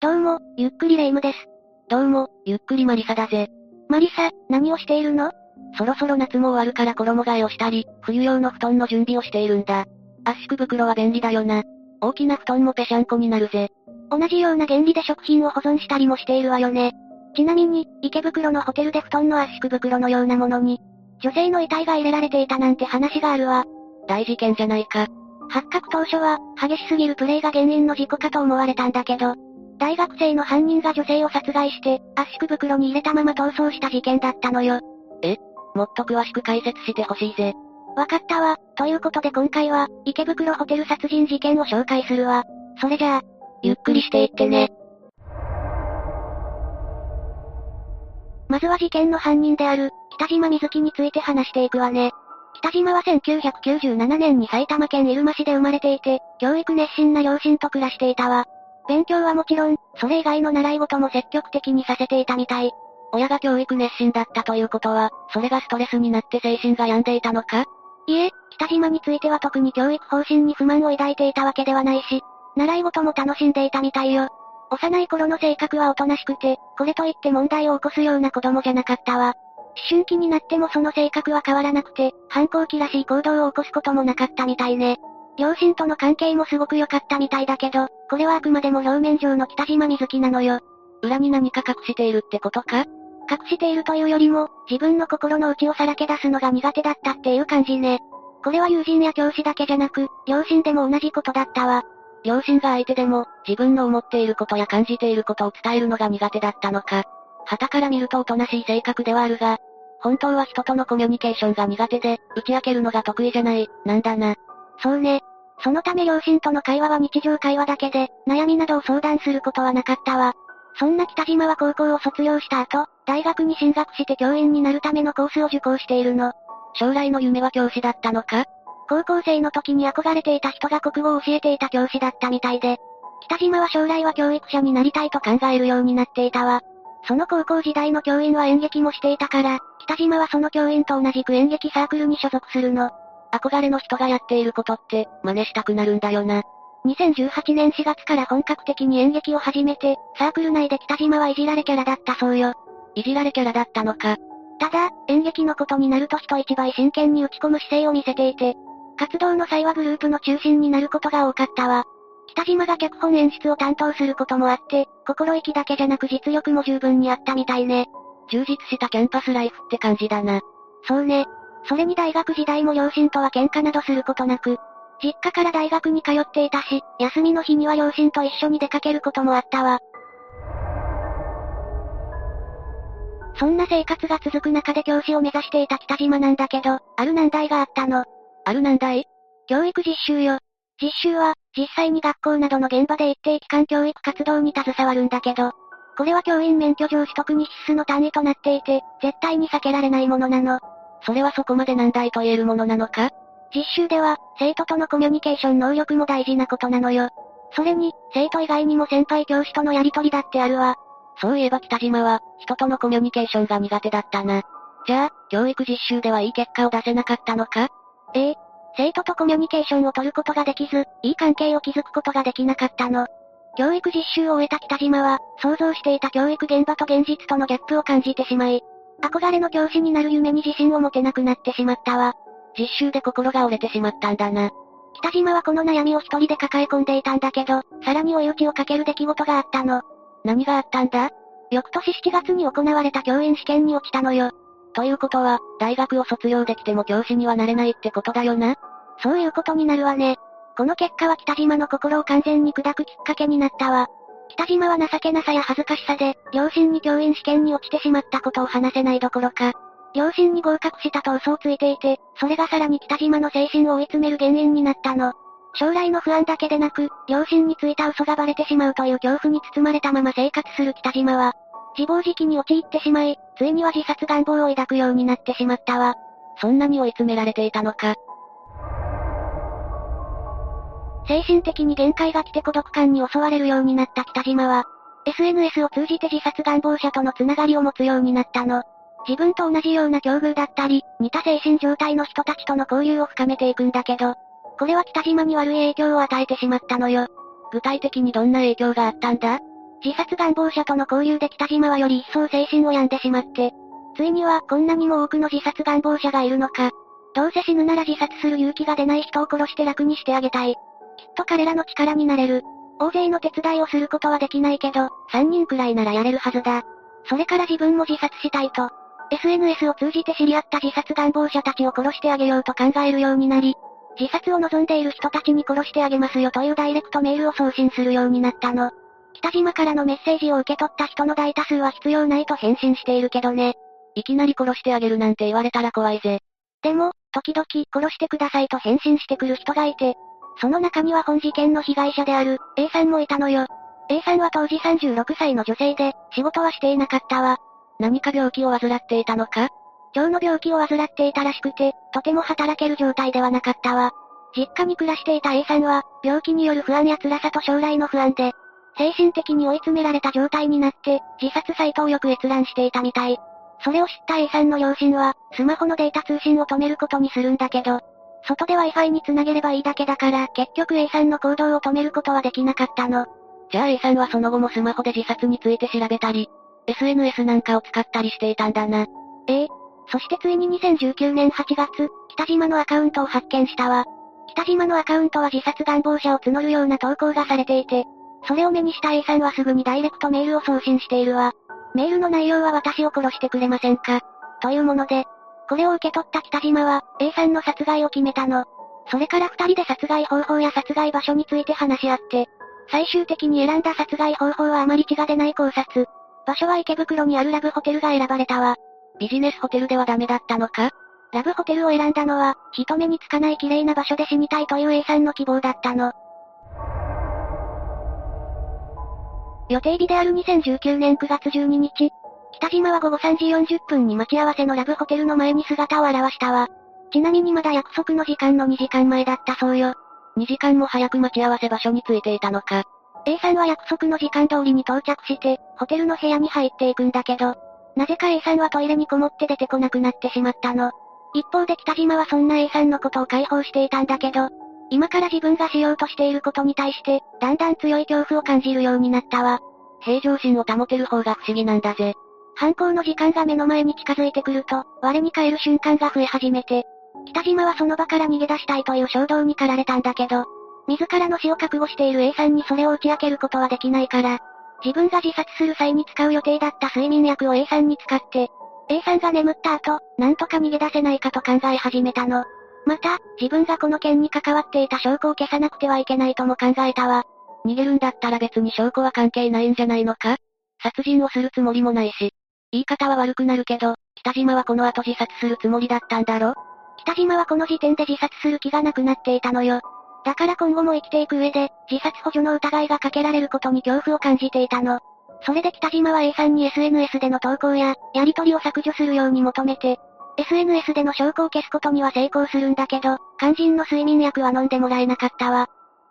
どうも、ゆっくりレ夢ムです。どうも、ゆっくりマリサだぜ。マリサ、何をしているの？そろそろ夏も終わるから衣替えをしたり、冬用の布団の準備をしているんだ。圧縮袋は便利だよな。大きな布団もぺしゃんこになるぜ。同じような原理で食品を保存したりもしているわよね。ちなみに、池袋のホテルで布団の圧縮袋のようなものに、女性の遺体が入れられていたなんて話があるわ。大事件じゃないか。発覚当初は、激しすぎるプレイが原因の事故かと思われたんだけど、大学生の犯人が女性を殺害して、圧縮袋に入れたまま逃走した事件だったのよ。もっと詳しく解説してほしいぜ。わかったわ。ということで今回は、池袋ホテル殺人事件を紹介するわ。それじゃあ、ゆっくりしていってね。まずは事件の犯人である、北島瑞希について話していくわね。北島は1997年に埼玉県入間市で生まれていて、教育熱心な両親と暮らしていたわ。勉強はもちろん、それ以外の習い事も積極的にさせていたみたい。親が教育熱心だったということは、それがストレスになって精神が病んでいたのか？いえ、北島については特に教育方針に不満を抱いていたわけではないし、習い事も楽しんでいたみたいよ。幼い頃の性格はおとなしくて、これといって問題を起こすような子供じゃなかったわ。思春期になってもその性格は変わらなくて、反抗期らしい行動を起こすこともなかったみたいね。両親との関係もすごく良かったみたいだけど、これはあくまでも表面上の北島瑞希なのよ。裏に何か隠しているってことか？隠しているというよりも、自分の心の内をさらけ出すのが苦手だったっていう感じね。これは友人や教師だけじゃなく、両親でも同じことだったわ。両親が相手でも、自分の思っていることや感じていることを伝えるのが苦手だったのか。旗から見るとおとなしい性格ではあるが、本当は人とのコミュニケーションが苦手で、打ち明けるのが得意じゃない、なんだな。そうね。そのため両親との会話は日常会話だけで、悩みなどを相談することはなかったわ。そんな北島は高校を卒業した後、大学に進学して教員になるためのコースを受講しているの。将来の夢は教師だったのか？高校生の時に憧れていた人が国語を教えていた教師だったみたいで、北島は将来は教育者になりたいと考えるようになっていたわ。その高校時代の教員は演劇もしていたから、北島はその教員と同じく演劇サークルに所属するの。憧れの人がやっていることって、真似したくなるんだよな。2018年4月から本格的に演劇を始めて、サークル内で北島はいじられキャラだったそうよ。いじられキャラだったのか。ただ、演劇のことになると人一倍真剣に打ち込む姿勢を見せていて、活動の際はグループの中心になることが多かったわ。北島が脚本演出を担当することもあって、心意気だけじゃなく実力も十分にあったみたいね。充実したキャンパスライフって感じだな。そうね。それに大学時代も両親とは喧嘩などすることなく、実家から大学に通っていたし、休みの日には両親と一緒に出かけることもあったわ。そんな生活が続く中で教師を目指していた北島なんだけど、ある難題があったの。ある難題？教育実習よ。実習は、実際に学校などの現場で一定期間教育活動に携わるんだけど、これは教員免許上取得に必須の単位となっていて、絶対に避けられないものなの。それはそこまで難題と言えるものなのか？実習では、生徒とのコミュニケーション能力も大事なことなのよ。それに、生徒以外にも先輩教師とのやりとりだってあるわ。そういえば北島は、人とのコミュニケーションが苦手だったな。じゃあ、教育実習ではいい結果を出せなかったのか？ええ。生徒とコミュニケーションを取ることができず、いい関係を築くことができなかったの。教育実習を終えた北島は、想像していた教育現場と現実とのギャップを感じてしまい、憧れの教師になる夢に自信を持てなくなってしまったわ。実習で心が折れてしまったんだな。北島はこの悩みを一人で抱え込んでいたんだけど、さらに追い打ちをかける出来事があったの。何があったんだ？翌年7月に行われた教員試験に落ちたのよ。ということは、大学を卒業できても教師にはなれないってことだよなそういうことになるわね。この結果は北島の心を完全に砕くきっかけになったわ。北島は情けなさや恥ずかしさで、両親に教員試験に落ちてしまったことを話せないどころか、両親に合格したと嘘をついていて、それがさらに北島の精神を追い詰める原因になったの。将来の不安だけでなく、両親についた嘘がバレてしまうという恐怖に包まれたまま生活する北島は、自暴自棄に陥ってしまい、ついには自殺願望を抱くようになってしまったわ。そんなに追い詰められていたのか。精神的に限界が来て孤独感に襲われるようになった北島は、SNS を通じて自殺願望者とのつながりを持つようになったの。自分と同じような境遇だったり、似た精神状態の人たちとの交流を深めていくんだけど、これは北島に悪い影響を与えてしまったのよ。具体的にどんな影響があったんだ？自殺願望者との交流で北島はより一層精神を病んでしまって、ついにはこんなにも多くの自殺願望者がいるのか。どうせ死ぬなら自殺する勇気が出ない人を殺して楽にしてあげたい。っと彼らの力になれる。大勢の手伝いをすることはできないけど、3人くらいならやれるはずだ。それから自分も自殺したいと。SNS を通じて知り合った自殺願望者たちを殺してあげようと考えるようになり、自殺を望んでいる人たちに殺してあげますよというダイレクトメールを送信するようになったの。北島からのメッセージを受け取った人の大多数は必要ないと返信しているけどね。いきなり殺してあげるなんて言われたら怖いぜ。でも、時々殺してくださいと返信してくる人がいて、その中には本事件の被害者である A さんもいたのよ。A さんは当時36歳の女性で、仕事はしていなかったわ。何か病気を患っていたのか？腸の病気を患っていたらしくて、とても働ける状態ではなかったわ。実家に暮らしていた A さんは、病気による不安や辛さと将来の不安で、精神的に追い詰められた状態になって、自殺サイトをよく閲覧していたみたい。それを知った A さんの両親は、スマホのデータ通信を止めることにするんだけど、外で Wi-Fi に繋げればいいだけだから、結局 A さんの行動を止めることはできなかったの。じゃあ A さんはその後もスマホで自殺について調べたり、SNS なんかを使ったりしていたんだな。ええ。そしてついに2019年8月、北島のアカウントを発見したわ。北島のアカウントは自殺願望者を募るような投稿がされていて、それを目にした A さんはすぐにダイレクトメールを送信しているわ。メールの内容は私を殺してくれませんか？というもので、これを受け取った北島は、A さんの殺害を決めたの。それから二人で殺害方法や殺害場所について話し合って、最終的に選んだ殺害方法はあまり血が出ない考察。場所は池袋にあるラブホテルが選ばれたわ。ビジネスホテルではダメだったのか？ラブホテルを選んだのは、人目につかない綺麗な場所で死にたいという A さんの希望だったの。予定日である2019年9月12日、北島は午後3時40分に待ち合わせのラブホテルの前に姿を現したわ。ちなみにまだ約束の時間の2時間前だったそうよ。2時間も早く待ち合わせ場所に着いていたのか。A さんは約束の時間通りに到着して、ホテルの部屋に入っていくんだけど、なぜか A さんはトイレにこもって出てこなくなってしまったの。一方で北島はそんな A さんのことを解放していたんだけど、今から自分がしようとしていることに対して、だんだん強い恐怖を感じるようになったわ。平常心を保てる方が不思議なんだぜ。犯行の時間が目の前に近づいてくると、我に返る瞬間が増え始めて、北島はその場から逃げ出したいという衝動に駆られたんだけど、自らの死を覚悟している A さんにそれを打ち明けることはできないから、自分が自殺する際に使う予定だった睡眠薬を A さんに使って、A さんが眠った後、なんとか逃げ出せないかと考え始めたの。また、自分がこの件に関わっていた証拠を消さなくてはいけないとも考えたわ。逃げるんだったら別に証拠は関係ないんじゃないのか？殺人をするつもりもないし。言い方は悪くなるけど、北島はこの後自殺するつもりだったんだろ？北島はこの時点で自殺する気がなくなっていたのよ。だから今後も生きていく上で、自殺補助の疑いがかけられることに恐怖を感じていたの。それで北島は A さんに SNS での投稿や、やり取りを削除するように求めて、SNS での証拠を消すことには成功するんだけど、肝心の睡眠薬は飲んでもらえなかったわ。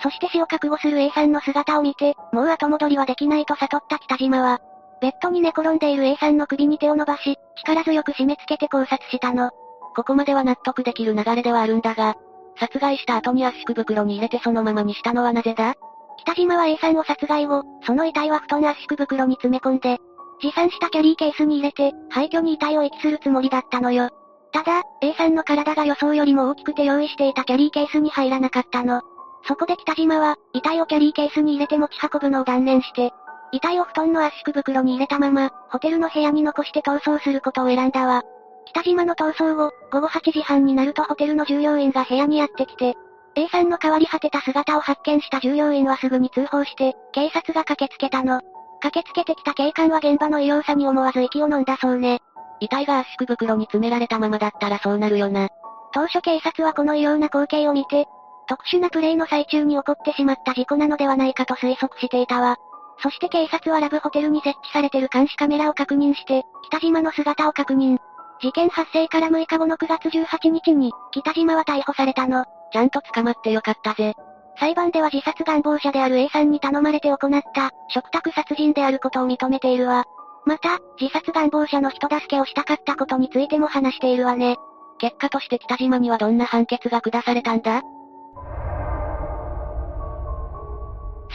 そして死を覚悟する A さんの姿を見て、もう後戻りはできないと悟った北島は、ベッドに寝転んでいる A さんの首に手を伸ばし、力強く締め付けて考察したの。ここまでは納得できる流れではあるんだが、殺害した後に圧縮袋に入れてそのままにしたのはなぜだ？北島は A さんを殺害後、その遺体は布団圧縮袋に詰め込んで、持参したキャリーケースに入れて、廃墟に遺体を遺棄するつもりだったのよ。ただ、A さんの体が予想よりも大きくて用意していたキャリーケースに入らなかったの。そこで北島は、遺体をキャリーケースに入れて持ち運ぶのを断念して、遺体を布団の圧縮袋に入れたまま、ホテルの部屋に残して逃走することを選んだわ。北島の逃走後、午後8時半になるとホテルの従業員が部屋にやってきて、A さんの変わり果てた姿を発見した従業員はすぐに通報して、警察が駆けつけたの。駆けつけてきた警官は現場の異様さに思わず息を飲んだそうね。遺体が圧縮袋に詰められたままだったらそうなるよな。当初警察はこの異様な光景を見て、特殊なプレイの最中に起こってしまった事故なのではないかと推測していたわ。そして警察はラブホテルに設置されてる監視カメラを確認して、北島の姿を確認。事件発生から6日後の9月18日に、北島は逮捕されたの。ちゃんと捕まってよかったぜ。裁判では自殺願望者である A さんに頼まれて行った、食卓殺人であることを認めているわ。また、自殺願望者の人助けをしたかったことについても話しているわね。結果として北島にはどんな判決が下されたんだ？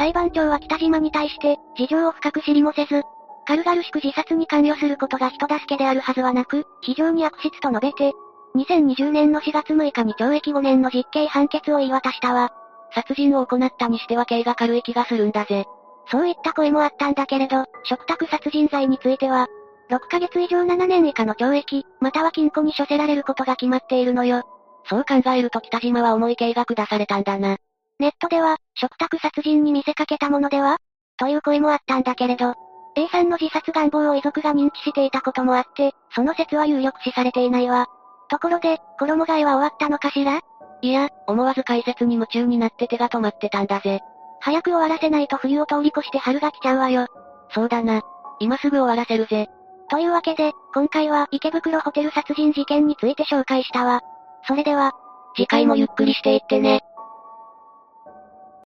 裁判長は北島に対して、事情を深く知りもせず、軽々しく自殺に関与することが人助けであるはずはなく、非常に悪質と述べて、2020年の4月6日に懲役5年の実刑判決を言い渡したわ。殺人を行ったにしては刑が軽い気がするんだぜ。そういった声もあったんだけれど、食卓殺人罪については、6ヶ月以上7年以下の懲役、または禁錮に処せられることが決まっているのよ。そう考えると北島は重い刑が下されたんだな。ネットでは、食卓殺人に見せかけたものでは？という声もあったんだけれど、A さんの自殺願望を遺族が認知していたこともあって、その説は有力視されていないわ。ところで、衣替えは終わったのかしら？いや、思わず解説に夢中になって手が止まってたんだぜ。早く終わらせないと冬を通り越して春が来ちゃうわよ。そうだな。今すぐ終わらせるぜ。というわけで、今回は池袋ホテル殺人事件について紹介したわ。それでは、次回もゆっくりしていってね。